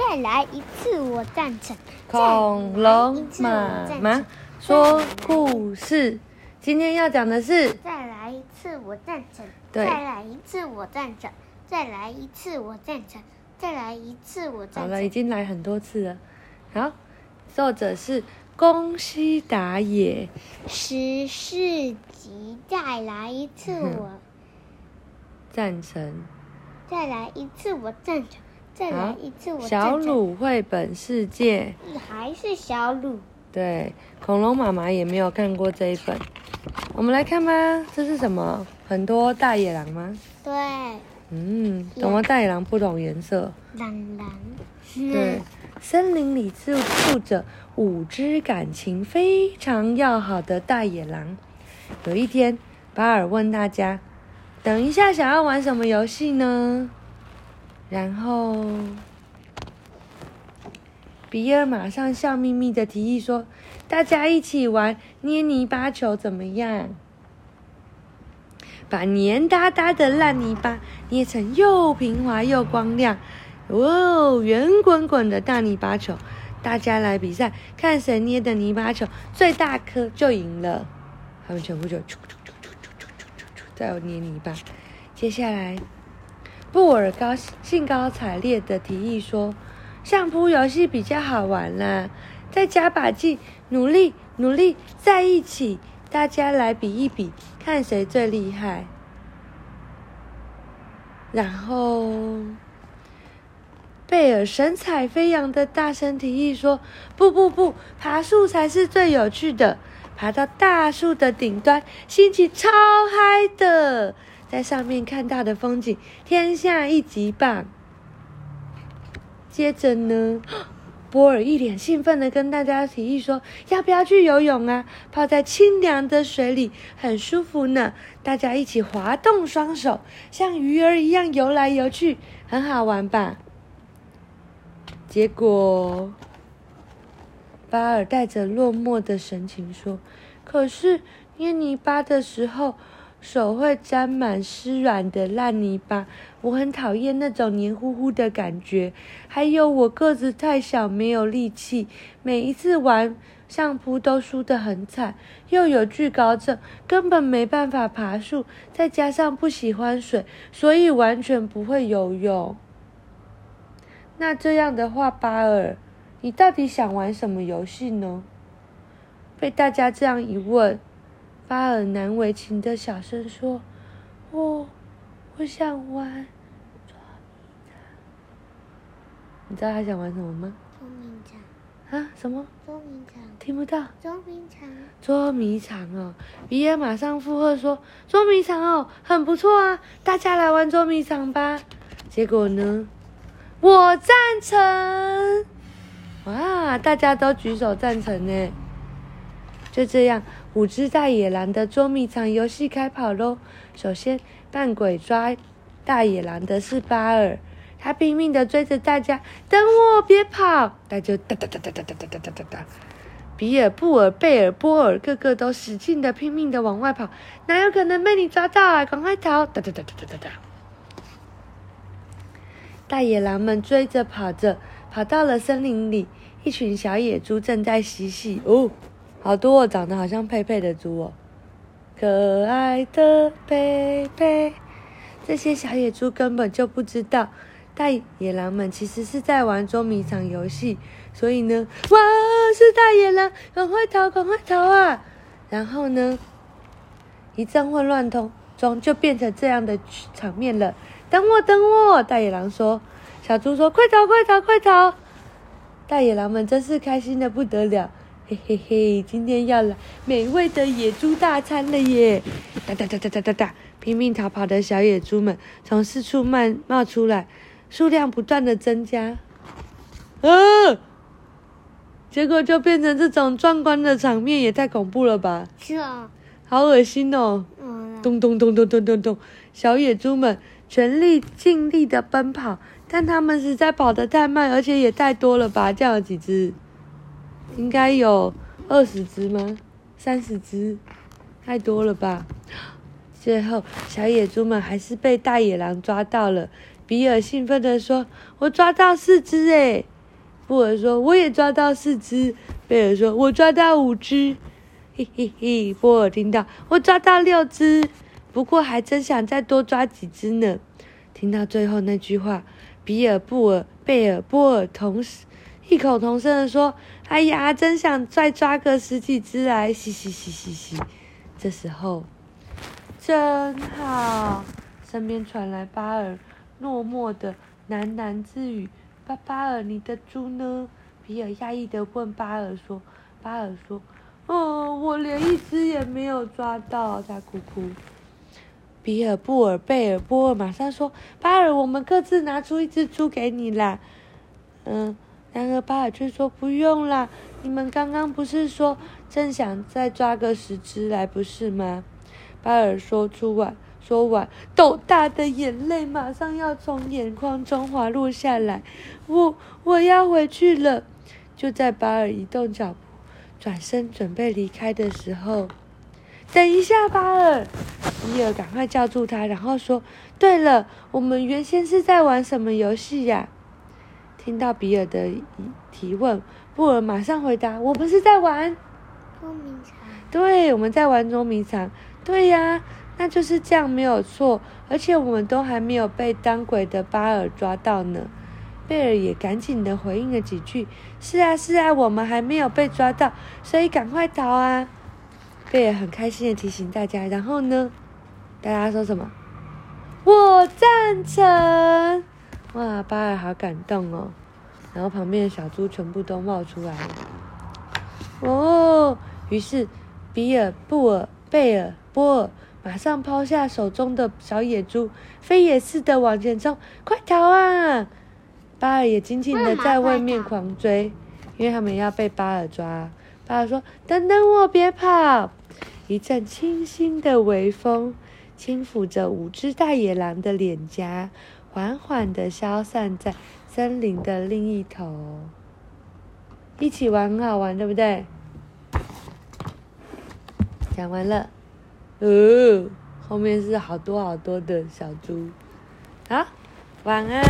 再来一次，我赞成。恐龙妈妈说故事，今天要讲的是。再来一次，我赞成。对。再来一次，我赞成。再来一次，我赞成。再来一次，我赞成。好了，已经来很多次了。好，作者是宫西达也。十四集，再来一次，我赞成。再来一次，我赞成。再来一次，我小鲁绘本世界。还是小鲁。对，恐龙妈妈也没有看过这一本。我们来看吧，这是什么？很多大野狼吗？对。嗯，怎么大野狼不同颜色？蓝蓝。对，森林里住住着五只感情非常要好的大野狼。有一天，巴尔问大家：“等一下，想要玩什么游戏呢？”然后比尔马上笑眯眯的提议说大家一起玩捏泥巴球怎么样？把黏哒哒的烂泥巴捏成又平滑又光亮。哦圆滚滚的大泥巴球大家来比赛看谁捏的泥巴球最大颗就赢了。他们全部就啾啾啾啾啾啾啾啾啾再捏泥巴接下来布尔高兴高采烈地提议说：“相扑游戏比较好玩啦，再加把劲，努力努力在一起，大家来比一比，看谁最厉害。”然后，贝尔神采飞扬地大声提议说：“不不不，爬树才是最有趣的，爬到大树的顶端，心情超嗨的。”在上面看到的风景，天下一级棒。接着呢，波尔一脸兴奋的跟大家提议说：“要不要去游泳啊？泡在清凉的水里，很舒服呢。大家一起滑动双手，像鱼儿一样游来游去，很好玩吧？”结果，巴尔带着落寞的神情说：“可是捏泥巴的时候。”手会沾满湿软的烂泥巴，我很讨厌那种黏糊糊的感觉。还有我个子太小，没有力气，每一次玩相扑都输得很惨，又有惧高症，根本没办法爬树，再加上不喜欢水，所以完全不会游泳。那这样的话，巴尔，你到底想玩什么游戏呢？被大家这样一问。巴尔难为情的小声说：“我，我想玩捉迷藏。你知道他想玩什么吗？捉迷藏。啊？什么？捉迷藏。听不到。捉迷藏。捉迷藏哦！比尔马上附和说：“捉迷藏哦，很不错啊！大家来玩捉迷藏吧。”结果呢？我赞成！哇，大家都举手赞成呢。就这样。五只大野狼的捉迷藏游戏开跑喽！首先扮鬼抓大野狼的是巴尔，他拼命的追着大家，等我，别跑！他就哒哒哒哒哒哒哒哒哒哒。比尔、布尔、贝尔、波尔，个个都使劲的拼命的往外跑，哪有可能被你抓到啊？赶快逃！哒哒哒哒哒哒哒。大野狼们追着跑着，跑到了森林里，一群小野猪正在嬉戏哦。好多哦，长得好像佩佩的猪哦，可爱的佩佩。这些小野猪根本就不知道，大野狼们其实是在玩捉迷藏游戏。所以呢，哇，是大野狼，赶快逃，赶快逃啊！然后呢，一阵混乱中，中就变成这样的场面了。等我，等我！大野狼说。小猪说：“快逃，快逃，快逃！”大野狼们真是开心的不得了。嘿嘿嘿，今天要来美味的野猪大餐了耶！哒哒哒哒哒哒哒，拼命逃跑的小野猪们从四处冒冒出来，数量不断的增加。啊！结果就变成这种壮观的场面，也太恐怖了吧！是啊，好恶心哦！嗯，咚咚咚咚咚咚咚，小野猪们全力尽力的奔跑，但他们实在跑得太慢，而且也太多了吧？这样有几只？应该有二十只吗？三十只，太多了吧？最后，小野猪们还是被大野狼抓到了。比尔兴奋地说：“我抓到四只诶！”布尔说：“我也抓到四只。”贝尔说：“我抓到五只。”嘿嘿嘿，波尔听到：“我抓到六只。”不过还真想再多抓几只呢。听到最后那句话，比尔、布尔、贝尔、波尔同时异口同声的说：“哎呀，真想再抓个十几只来！”嘻嘻嘻嘻嘻。这时候，真好，身边传来巴尔。落寞的喃喃自语：“巴巴尔，你的猪呢？”比尔讶异的问巴尔说：“巴尔说，哦，我连一只也没有抓到。”他哭哭。比尔、布尔、贝尔、波尔马上说：“巴尔，我们各自拿出一只猪给你啦。”嗯，然而巴尔却说：“不用啦，你们刚刚不是说正想再抓个十只来，不是吗？”巴尔说出完。说完，豆大的眼泪马上要从眼眶中滑落下来。我我要回去了。就在巴尔移动脚步，转身准备离开的时候，等一下，巴尔！伊尔赶快叫住他，然后说：“对了，我们原先是在玩什么游戏呀？”听到比尔的提问，布尔马上回答：“我不是在玩捉迷藏。”对，我们在玩捉迷藏。对呀。那就是这样，没有错。而且我们都还没有被当鬼的巴尔抓到呢。贝尔也赶紧的回应了几句：“是啊，是啊，我们还没有被抓到，所以赶快逃啊！”贝尔很开心的提醒大家。然后呢，大家说什么？我赞成！哇，巴尔好感动哦。然后旁边的小猪全部都冒出来了。哦，于是比尔、布尔、贝尔、波尔。马上抛下手中的小野猪，飞也似的往前冲，快逃啊！巴尔也紧紧的在外面狂追，因为他们要被巴尔抓。巴尔说：“等等我，别跑！”一阵清新的微风轻抚着五只大野狼的脸颊，缓缓的消散在森林的另一头。一起玩很好玩，对不对？讲完了。哦，后面是好多好多的小猪，好，晚安。